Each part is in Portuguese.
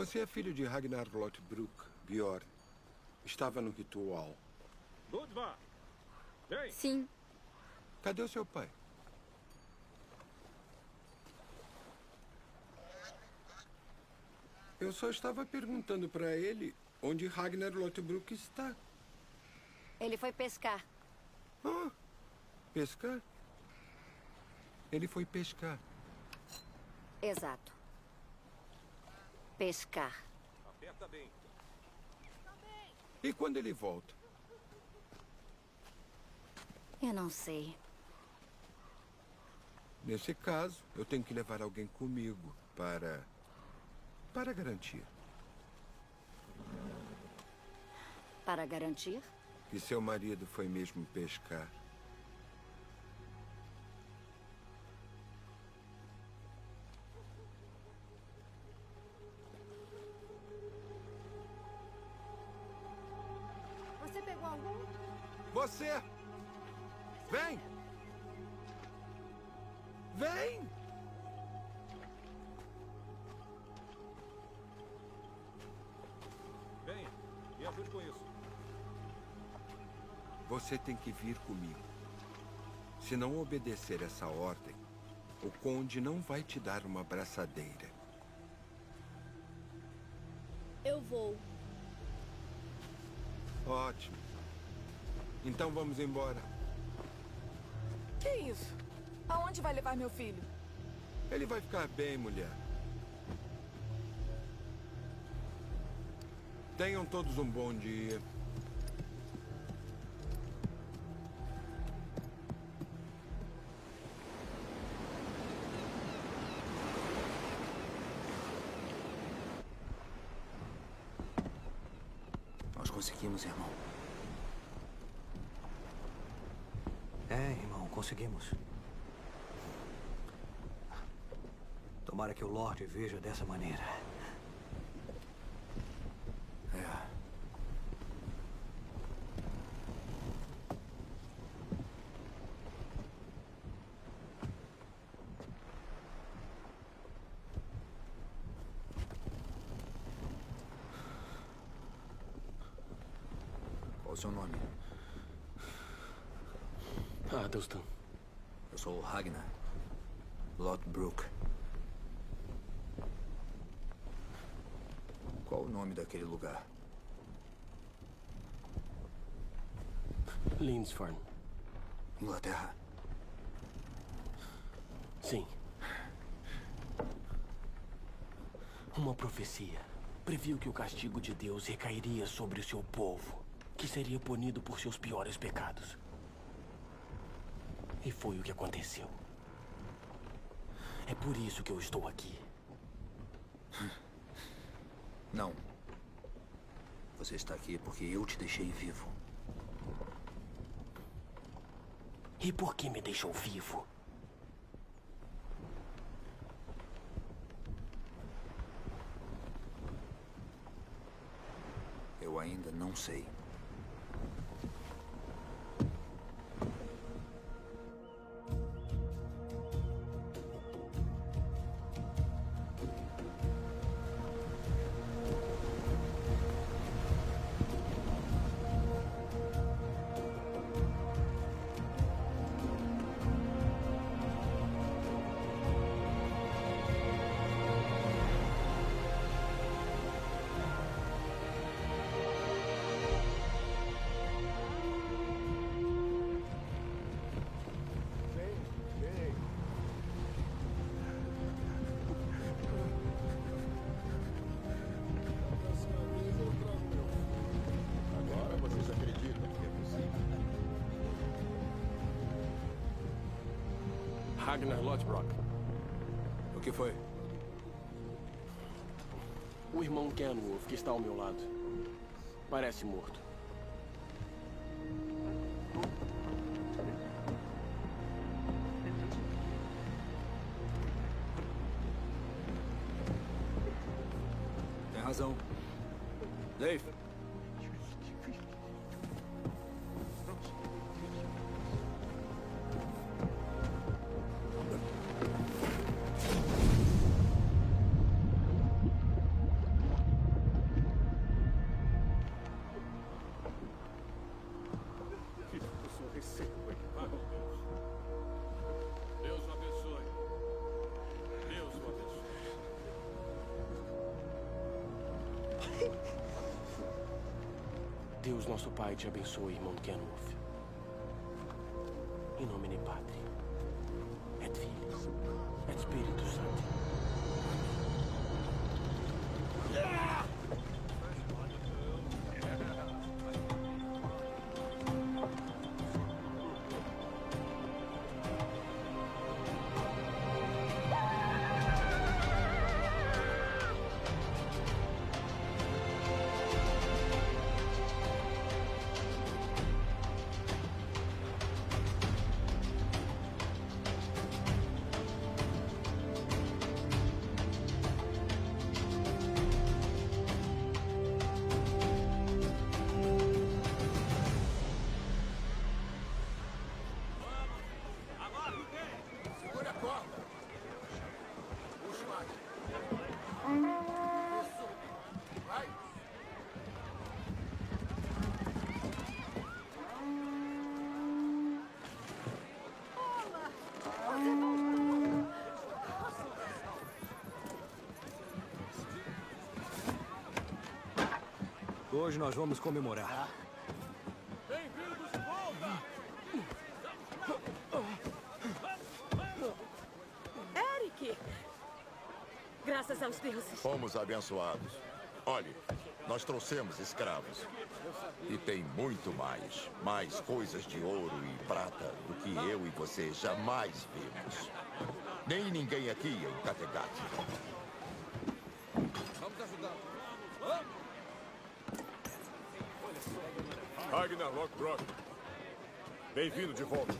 Você é filho de Ragnar Lothbrok, Bjorn. Estava no ritual. Ludva! Vem! Sim. Cadê o seu pai? Eu só estava perguntando para ele onde Ragnar Lothbrok está. Ele foi pescar. Ah, pescar? Ele foi pescar. Exato. Pescar. Aperta bem. E quando ele volta? Eu não sei. Nesse caso, eu tenho que levar alguém comigo para. para garantir. Para garantir? Que seu marido foi mesmo pescar. Você! Vem! Vem! Vem. Me ajude com isso. Você tem que vir comigo. Se não obedecer essa ordem, o conde não vai te dar uma braçadeira. Eu vou. Então vamos embora. Que isso? Aonde vai levar meu filho? Ele vai ficar bem, mulher. Tenham todos um bom dia. Nós conseguimos, irmão. É, irmão, conseguimos. Tomara que o Lorde veja dessa maneira. É. Qual o seu nome? Ah, Dustin. Ragnar. Lothbrok. Qual o nome daquele lugar? Lindsfarn. Inglaterra. Sim. Uma profecia previu que o castigo de Deus recairia sobre o seu povo, que seria punido por seus piores pecados. E foi o que aconteceu. É por isso que eu estou aqui. Não. Você está aqui porque eu te deixei vivo. E por que me deixou vivo? Eu ainda não sei. Ragnar Lothbrok. O que foi? O irmão Kenwolf que está ao meu lado. Parece morto. Tem razão. Dave. Deus nosso Pai te abençoe, irmão Kenwolf. Em nome de Patri, Hoje nós vamos comemorar. Eric! Graças aos deuses. Fomos abençoados. Olhe, nós trouxemos escravos. E tem muito mais. Mais coisas de ouro e prata do que eu e você jamais vimos. Nem ninguém aqui em Kattegat. Ragnar Lockbrock. Bem-vindo de volta.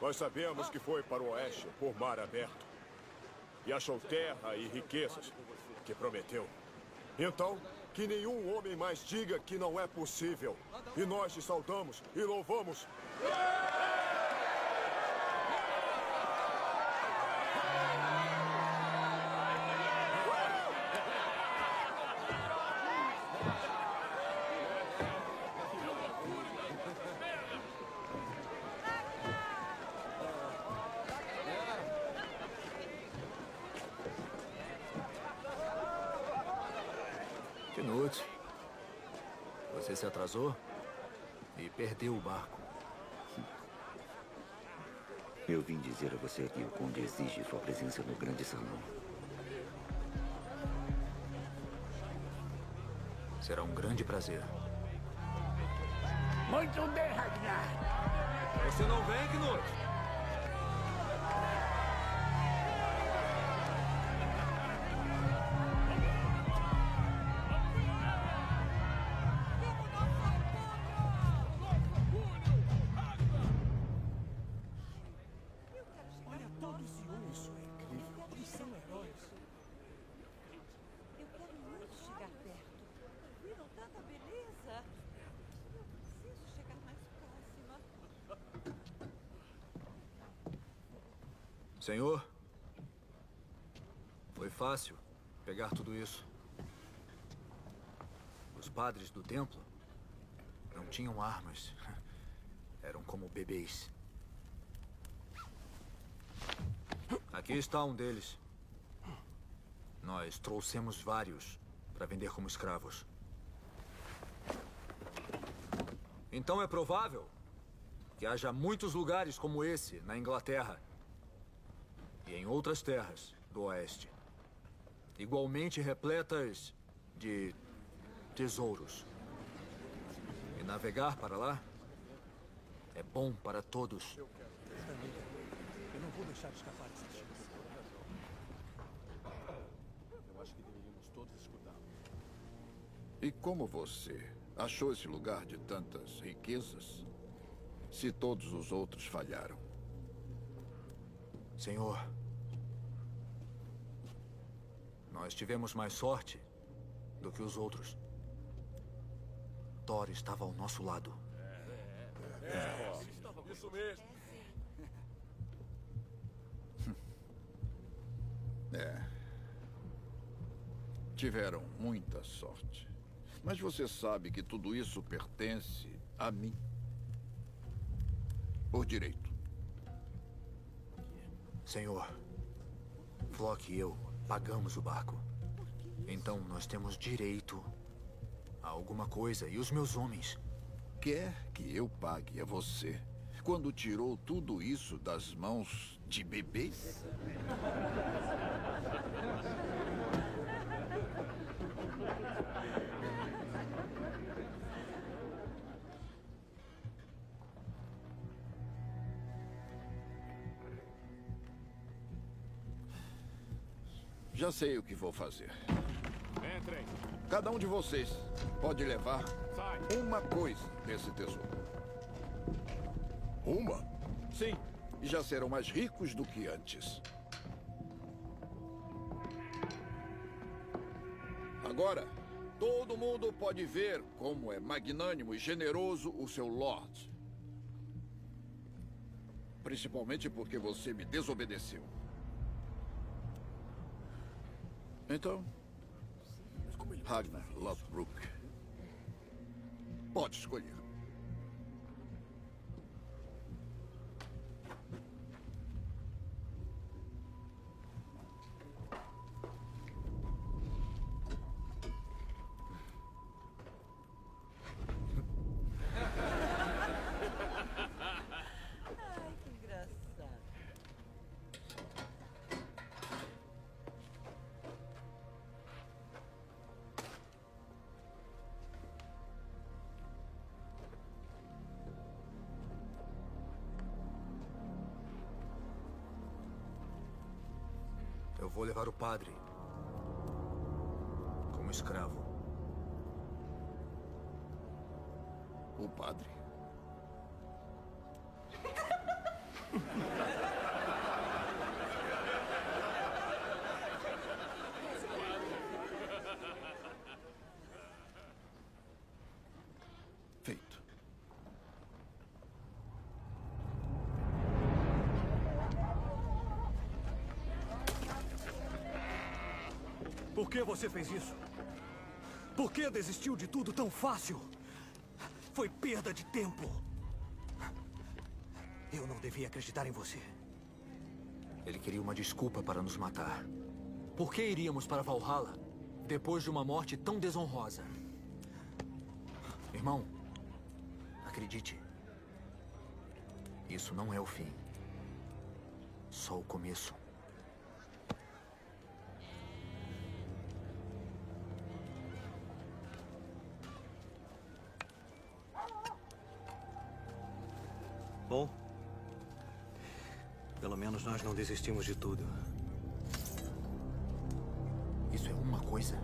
Nós sabemos que foi para o oeste por mar aberto. E achou terra e riquezas que prometeu. Então, que nenhum homem mais diga que não é possível. E nós te saudamos e louvamos. Knut, você se atrasou e perdeu o barco. Eu vim dizer a você que o Conde exige sua presença no grande salão. Será um grande prazer. Muito bem, Ragnar. Você não vem, Knut? Senhor, foi fácil pegar tudo isso. Os padres do templo não tinham armas. Eram como bebês. Aqui está um deles. Nós trouxemos vários para vender como escravos. Então é provável que haja muitos lugares como esse na Inglaterra e em outras terras do oeste, igualmente repletas de tesouros. E navegar para lá é bom para todos. Eu não vou deixar escapar essa chance. Eu acho que deveríamos todos escutá-lo. E como você achou esse lugar de tantas riquezas? Se todos os outros falharam. Senhor, nós tivemos mais sorte do que os outros. Thor estava ao nosso lado. Isso mesmo. É. Tiveram muita sorte. Mas você sabe que tudo isso pertence a mim. Por direito. Senhor, Flock e eu pagamos o barco. Então nós temos direito a alguma coisa. E os meus homens? Quer que eu pague a você quando tirou tudo isso das mãos de bebês? Já sei o que vou fazer. Entrem. Cada um de vocês pode levar uma coisa desse tesouro. Uma? Sim. E já serão mais ricos do que antes. Agora, todo mundo pode ver como é magnânimo e generoso o seu Lord. Principalmente porque você me desobedeceu. Então, Ragnar Lothbrok. Pode escolher. Eu vou levar o padre como escravo. O padre? Feito. Por que você fez isso? Por que desistiu de tudo tão fácil? Foi perda de tempo. Eu não devia acreditar em você. Ele queria uma desculpa para nos matar. Por que iríamos para Valhalla depois de uma morte tão desonrosa? Irmão, acredite. Isso não é o fim. Só o começo. Nós não desistimos de tudo. Isso é uma coisa.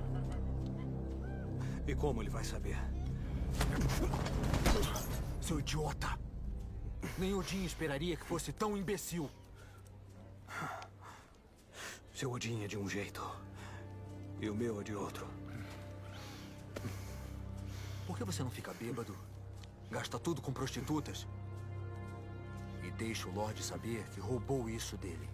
E como ele vai saber? Seu idiota! Nem Odin esperaria que fosse tão imbecil. Seu Odin é de um jeito. E o meu é de outro. Por que você não fica bêbado? Gasta tudo com prostitutas? Deixa o Lorde saber que roubou isso dele.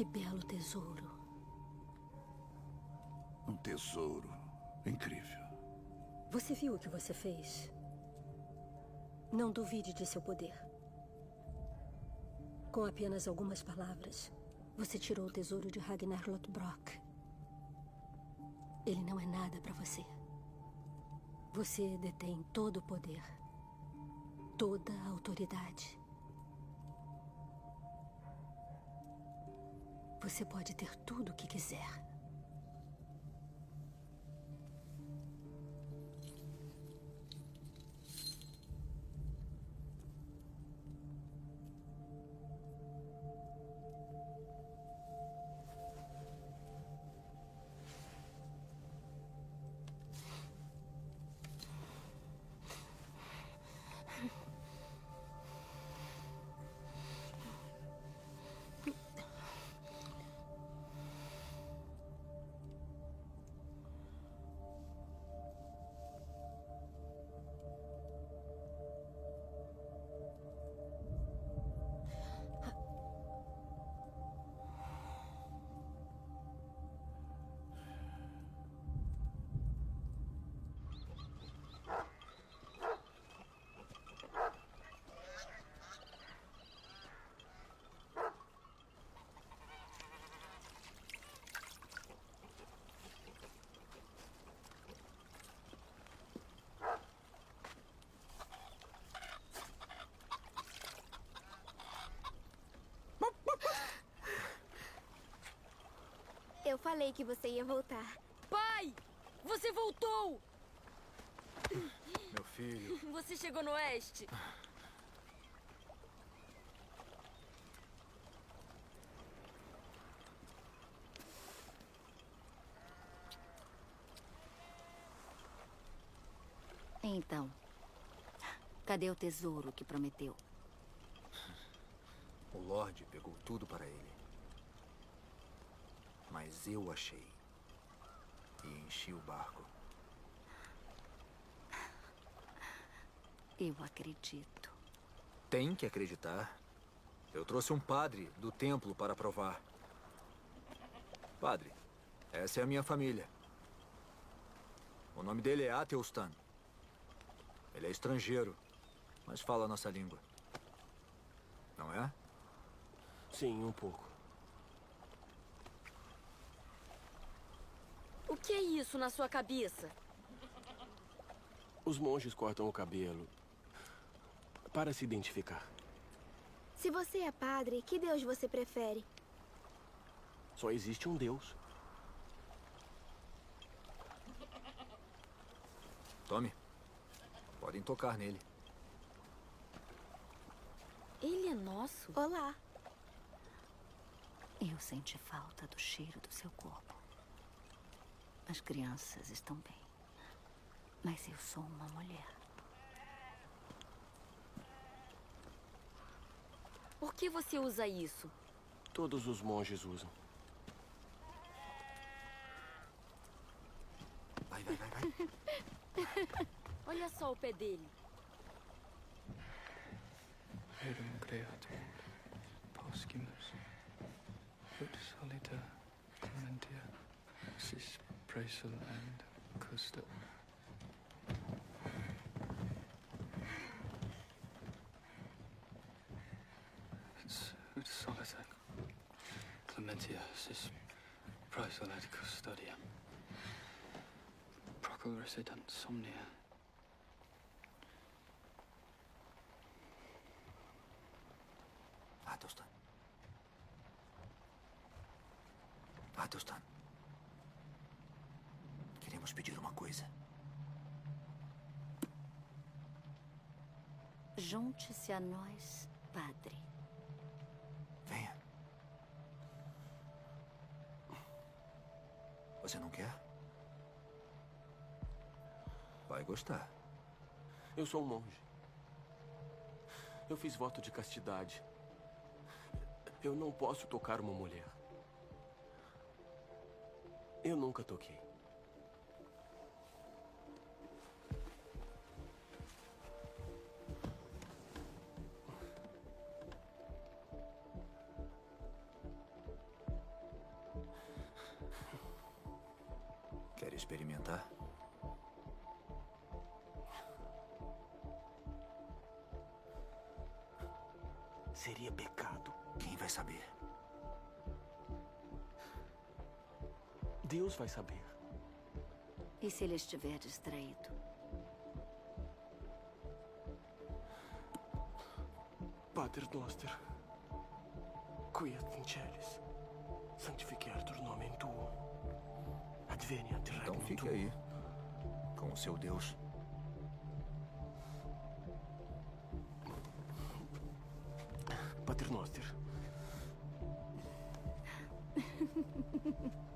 Que belo tesouro. Um tesouro incrível. Você viu o que você fez? Não duvide de seu poder. Com apenas algumas palavras, você tirou o tesouro de Ragnar Lothbrok. Ele não é nada para você. Você detém todo o poder, toda a autoridade. Você pode ter tudo o que quiser. Falei que você ia voltar. Pai! Você voltou! Meu filho. Você chegou no oeste. Então, cadê o tesouro que prometeu? O Lorde pegou tudo para ele. Mas eu achei. E enchi o barco. Eu acredito. Tem que acreditar. Eu trouxe um padre do templo para provar. Padre, essa é a minha família. O nome dele é Ateustan. Ele é estrangeiro, mas fala a nossa língua. Não é? Sim, um pouco. O que é isso na sua cabeça? Os monges cortam o cabelo para se identificar. Se você é padre, que Deus você prefere? Só existe um Deus. Tome. Podem tocar nele. Ele é nosso? Olá. Eu senti falta do cheiro do seu corpo. As crianças estão bem. Mas eu sou uma mulher. Por que você usa isso? Todos os monges usam. Vai, vai, vai, vai. Olha só o pé dele. Rerum creatum poscimus ut Praisal and Custom. It's, it's Solitec. Clementia. is Praisal et Custodiam. Procul resident somnia. A nós, padre. Venha. Você não quer? Vai gostar. Eu sou um monge. Eu fiz voto de castidade. Eu não posso tocar uma mulher. Eu nunca toquei. Vai saber. E se ele estiver distraído? Pater Noster, quiet vincelis, sanctificetur nomen tuum, adveniat Então regnum fique tuum. aí. Com o seu Deus. Pater Noster,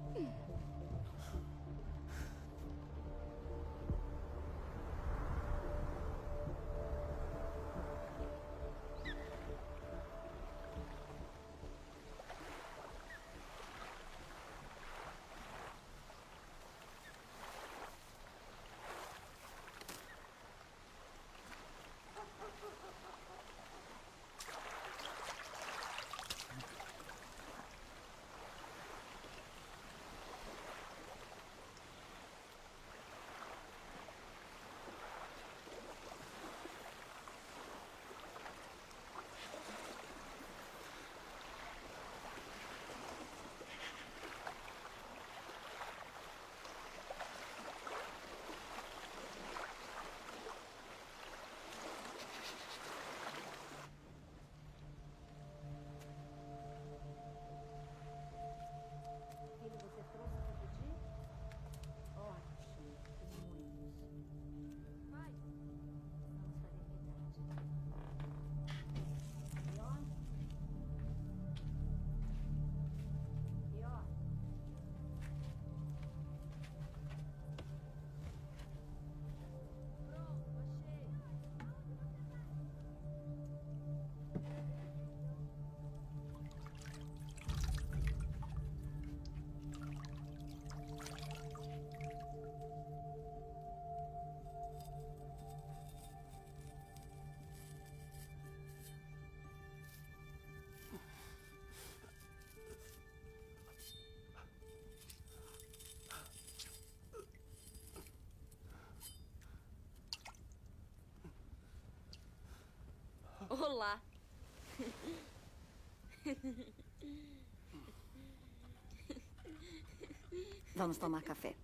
lá. Vamos tomar café.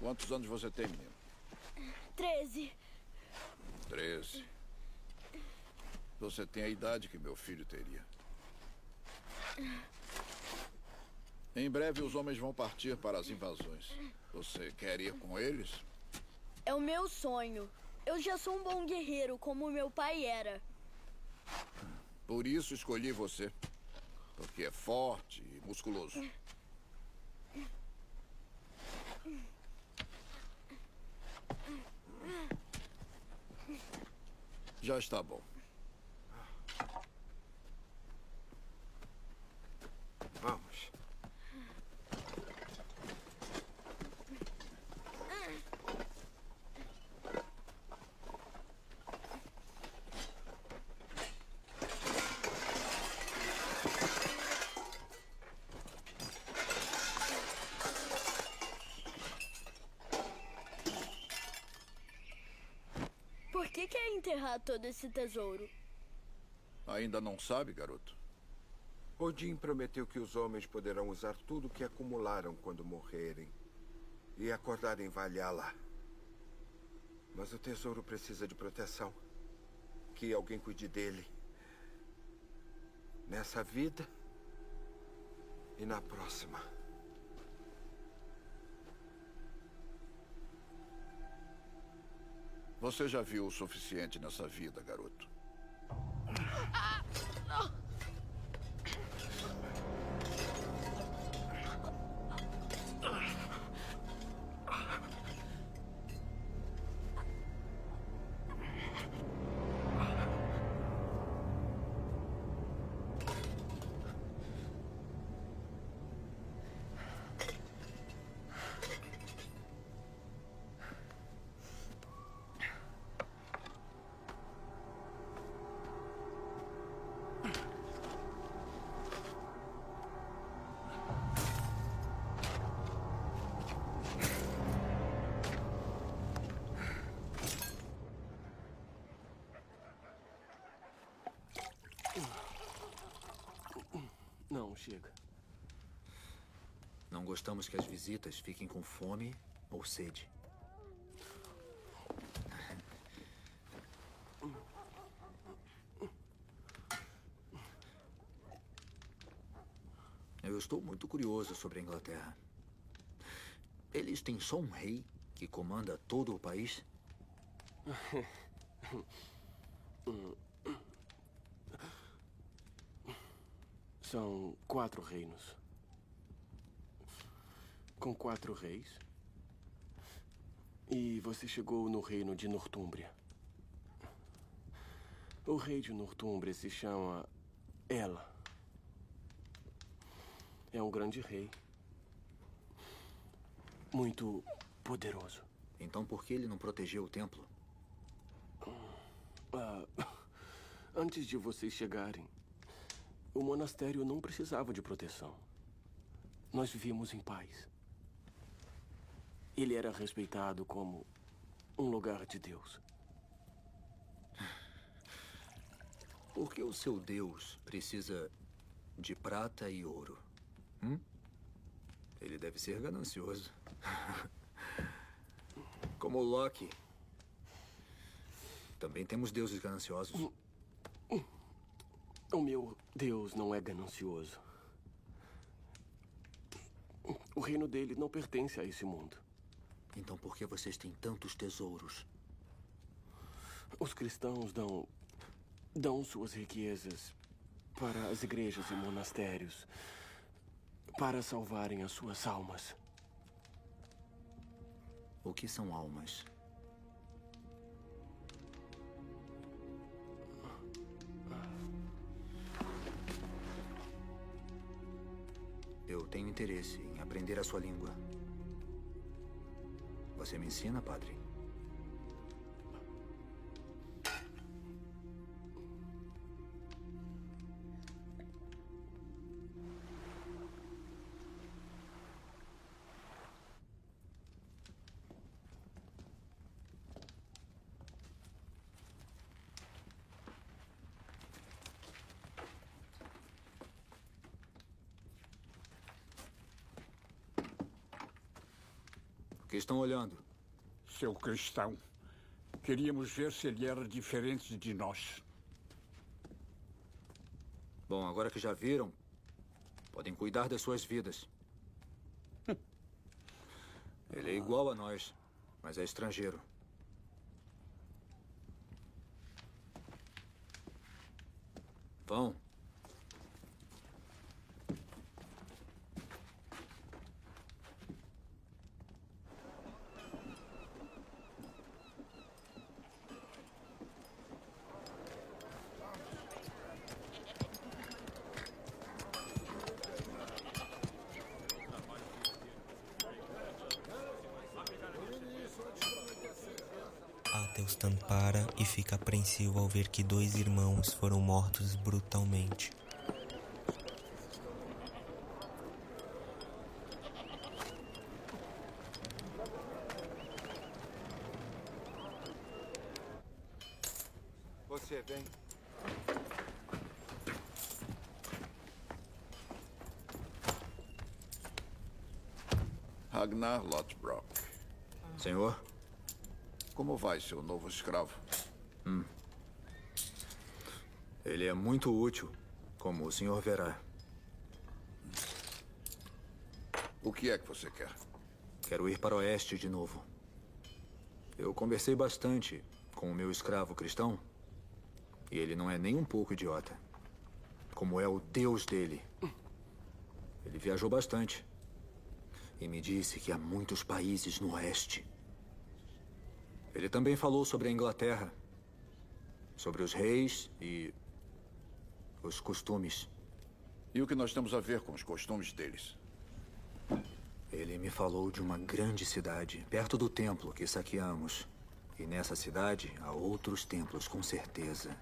Quantos anos você tem, menino? Treze. Treze. Você tem a idade que meu filho teria. Em breve os homens vão partir para as invasões. Você quer ir com eles? É o meu sonho. Eu já sou um bom guerreiro, como meu pai era. Por isso escolhi você. Porque é forte e musculoso. Já está bom. Vamos. Por que quer enterrar todo esse tesouro? Ainda não sabe, garoto? Odin prometeu que os homens poderão usar tudo o que acumularam quando morrerem e acordar em Valhalla. Mas o tesouro precisa de proteção. Que alguém cuide dele. Nessa vida e na próxima. Você já viu o suficiente nessa vida, garoto. Não, gostamos que as visitas fiquem com fome ou sede. Eu estou muito curioso sobre a Inglaterra. Eles têm só um rei que comanda todo o país? São quatro reinos. Com quatro reis. E você chegou no reino de Nortúmbria. O rei de Nortúmbria se chama Ela. É um grande rei. Muito poderoso. Então por que ele não protegeu o templo? Ah, antes de vocês chegarem, o monastério não precisava de proteção. Nós vivíamos em paz. Ele era respeitado como um lugar de Deus. Por que o seu Deus precisa de prata e ouro? Hum? Ele deve ser ganancioso. Como Loki. Também temos deuses gananciosos. O meu Deus não é ganancioso. O reino dele não pertence a esse mundo. Então por que vocês têm tantos tesouros? Os cristãos dão. dão suas riquezas para as igrejas e monastérios para salvarem as suas almas. O que são almas? Eu tenho interesse em aprender a sua língua. Você me ensina, padre? Estão olhando? Seu cristão. Queríamos ver se ele era diferente de nós. Bom, agora que já viram, podem cuidar das suas vidas. Ele é igual a nós, mas é estrangeiro. Vão. Athelstan para e fica apreensivo ao ver que dois irmãos foram mortos brutalmente. Você vem? Ragnar Lothbrok. Senhor? Como seu novo escravo? Hum. Ele é muito útil, como o senhor verá. O que é que você quer? Quero ir para o oeste de novo. Eu conversei bastante com o meu escravo cristão e ele não é nem um pouco idiota. Como é o Deus dele. Ele viajou bastante e me disse que há muitos países no oeste. Ele também falou sobre a Inglaterra, sobre os reis e os costumes. E o que nós temos a ver com os costumes deles? Ele me falou de uma grande cidade, perto do templo que saqueamos. E nessa cidade há outros templos, com certeza.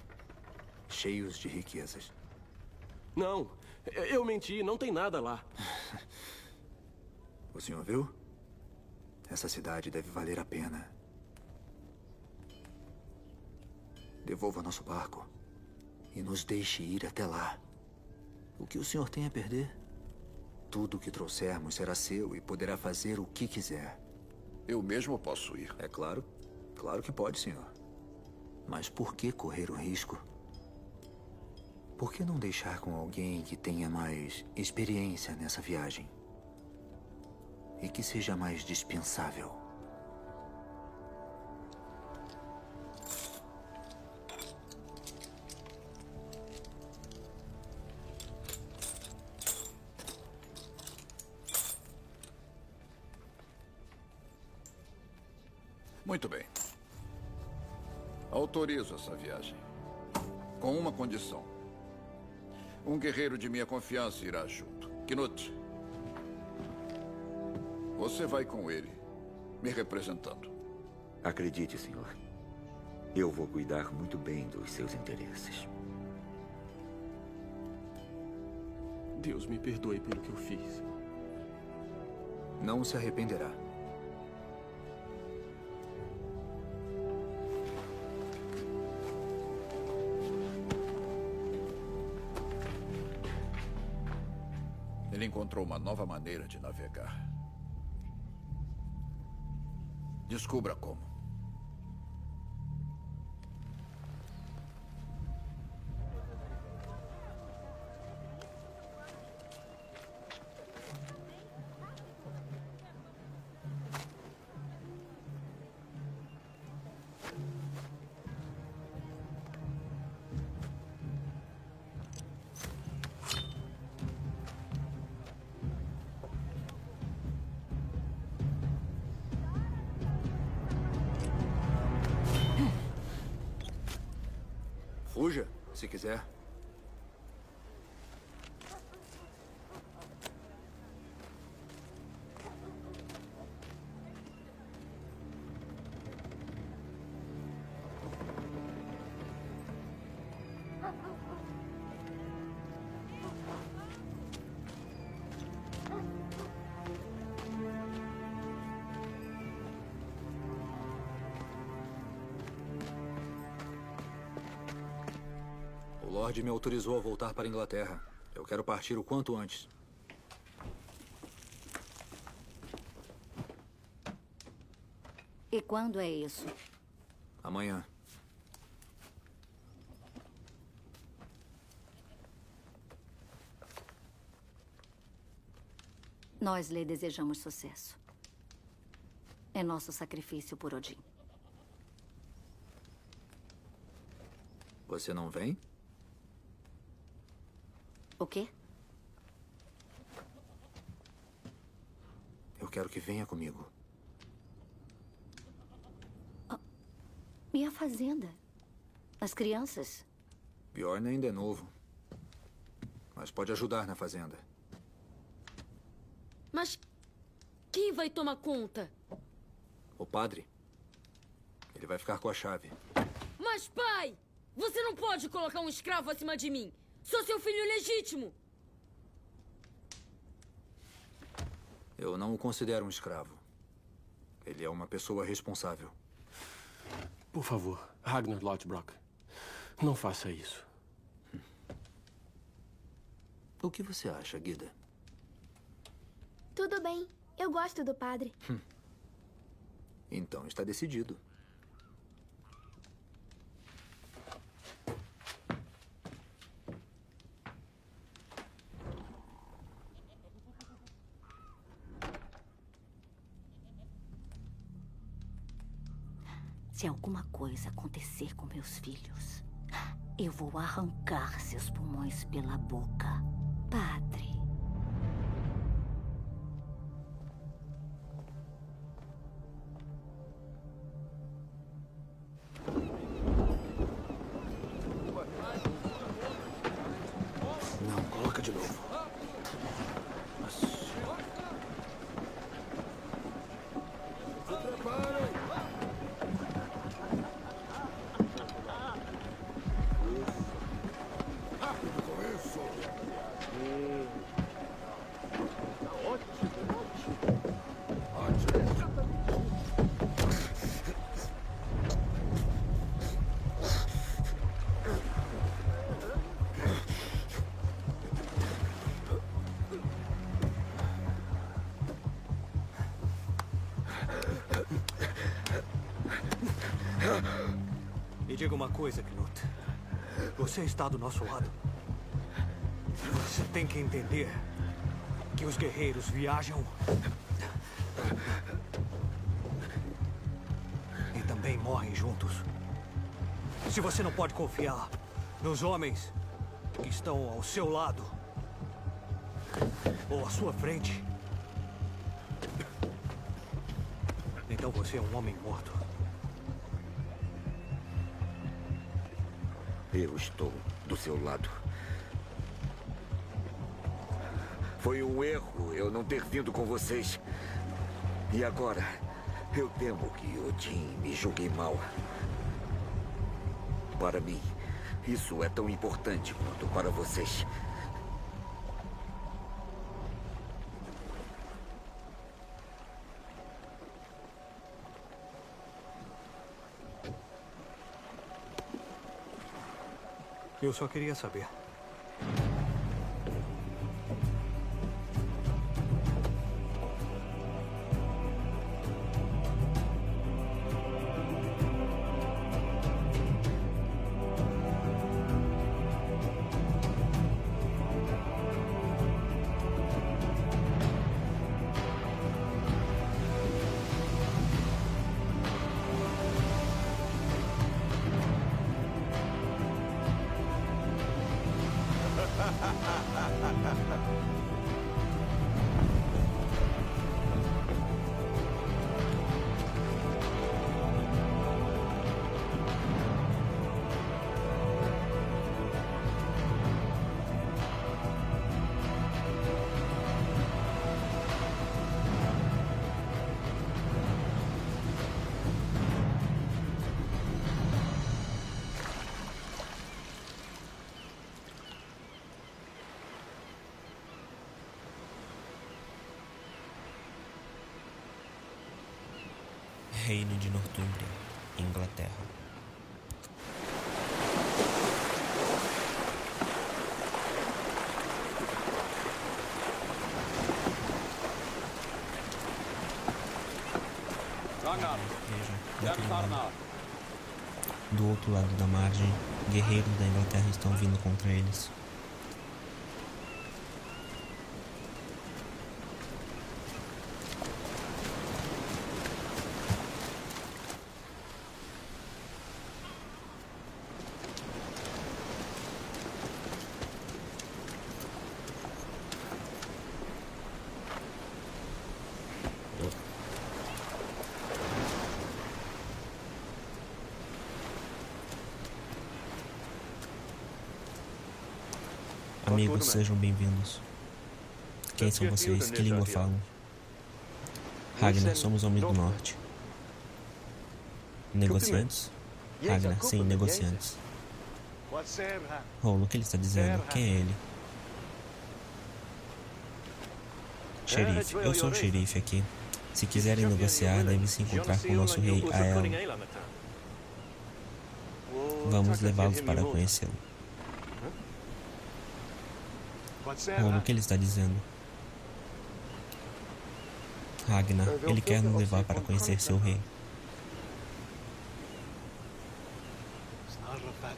Cheios de riquezas. Não, eu menti, não tem nada lá. O senhor viu? Essa cidade deve valer a pena. Devolva nosso barco e nos deixe ir até lá. O que o senhor tem a perder? Tudo o que trouxermos será seu e poderá fazer o que quiser. Eu mesmo posso ir. É claro. Claro que pode, senhor. Mas por que correr o risco? Por que não deixar com alguém que tenha mais experiência nessa viagem? E que seja mais dispensável? Autorizo essa viagem. Com uma condição. Um guerreiro de minha confiança irá junto. Knut. Você vai com ele, me representando. Acredite, senhor. Eu vou cuidar muito bem dos seus interesses. Deus me perdoe pelo que eu fiz. Não se arrependerá. Encontrou uma nova maneira de navegar. Descubra como. Lorde me autorizou a voltar para a Inglaterra. Eu quero partir o quanto antes. E quando é isso? Amanhã. Nós lhe desejamos sucesso. É nosso sacrifício por Odin. Você não vem? O quê? Eu quero que venha comigo. E a fazenda? As crianças? Bjorn ainda é novo. Mas pode ajudar na fazenda. Mas quem vai tomar conta? O padre. Ele vai ficar com a chave. Mas, pai! Você não pode colocar um escravo acima de mim! Sou seu filho legítimo! Eu não o considero um escravo. Ele é uma pessoa responsável. Por favor, Ragnar Lothbrok. Não faça isso. O que você acha, Guida? Tudo bem. Eu gosto do padre. Então está decidido. Se coisa acontecer com meus filhos, eu vou arrancar seus pulmões pela boca. Padre. Me diga uma coisa, Knut. Você está do nosso lado. Você tem que entender que os guerreiros viajam e também morrem juntos. Se você não pode confiar nos homens que estão ao seu lado ou à sua frente, então você é um homem morto. Eu estou do seu lado. Foi um erro eu não ter vindo com vocês. E agora, eu temo que Odin me julgue mal. Para mim, isso é tão importante quanto para vocês. Eu só queria saber. Reino de Nortúmbria, Inglaterra. Do outro lado da margem, guerreiros da Inglaterra estão vindo contra eles. Amigos, sejam bem-vindos. Quem são vocês? Que língua falam? Ragnar, somos homens do norte. Negociantes? Ragnar, sim, negociantes. Rolo, o que ele está dizendo? Quem é ele? Xerife, eu sou o xerife aqui. Se quiserem negociar, devem se encontrar com o nosso rei Ael. Vamos levá-los para conhecê-lo. Rolo, o que ele está dizendo? Ragnar, ele quer nos levar para conhecer seu rei.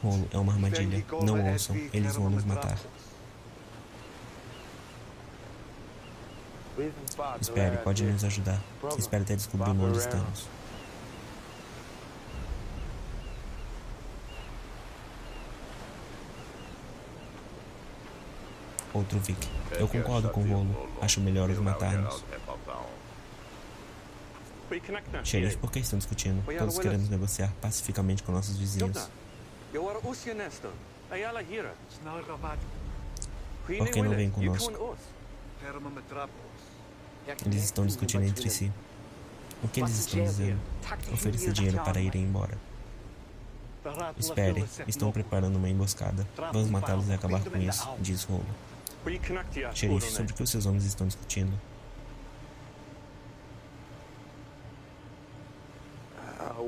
Rolo, é uma armadilha. Não ouçam, eles vão nos matar. Espere, pode nos ajudar. Espere até descobrir onde estamos. Outro Vic. Eu concordo com o Rolo. Acho melhor os matarmos. Xerife, por que estão discutindo? Todos queremos negociar pacificamente com nossos vizinhos. Por que não vem conosco? Eles estão discutindo entre si. O que eles estão dizendo? Oferecer dinheiro para irem embora. Espere, estão preparando uma emboscada. Vamos matá-los e acabar com isso, diz Rolo. Xerife, sobre o que os seus homens estão discutindo?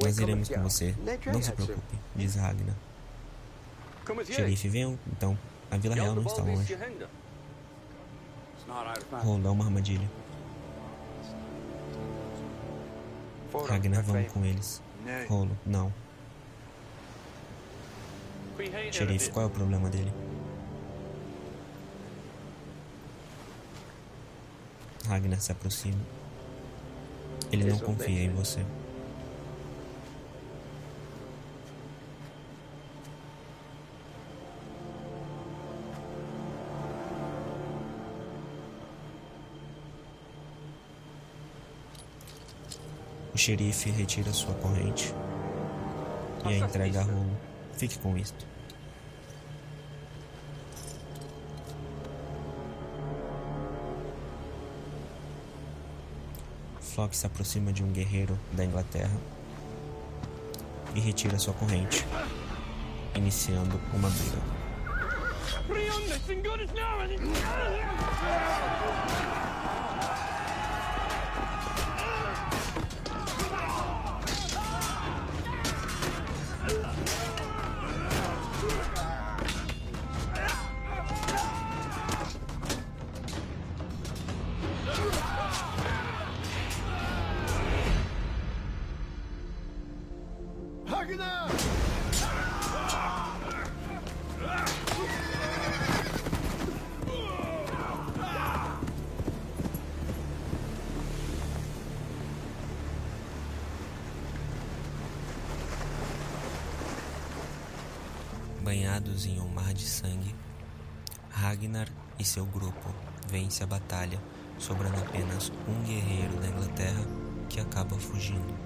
Nós iremos com você. Não se preocupe, diz Ragnar. Xerife, venham então. A Vila Real não está longe. Rolo é uma armadilha. Ragnar, vamos com eles. Rolo, não. Xerife, qual é o problema dele? Ragnar se aproxima. Ele não confia em você. O xerife retira sua corrente e a entrega a Rolo. Fique com isto. Flock se aproxima de um guerreiro da Inglaterra e retira sua corrente, iniciando uma briga. Seu grupo vencem a batalha, sobrando apenas um guerreiro da Inglaterra que acaba fugindo.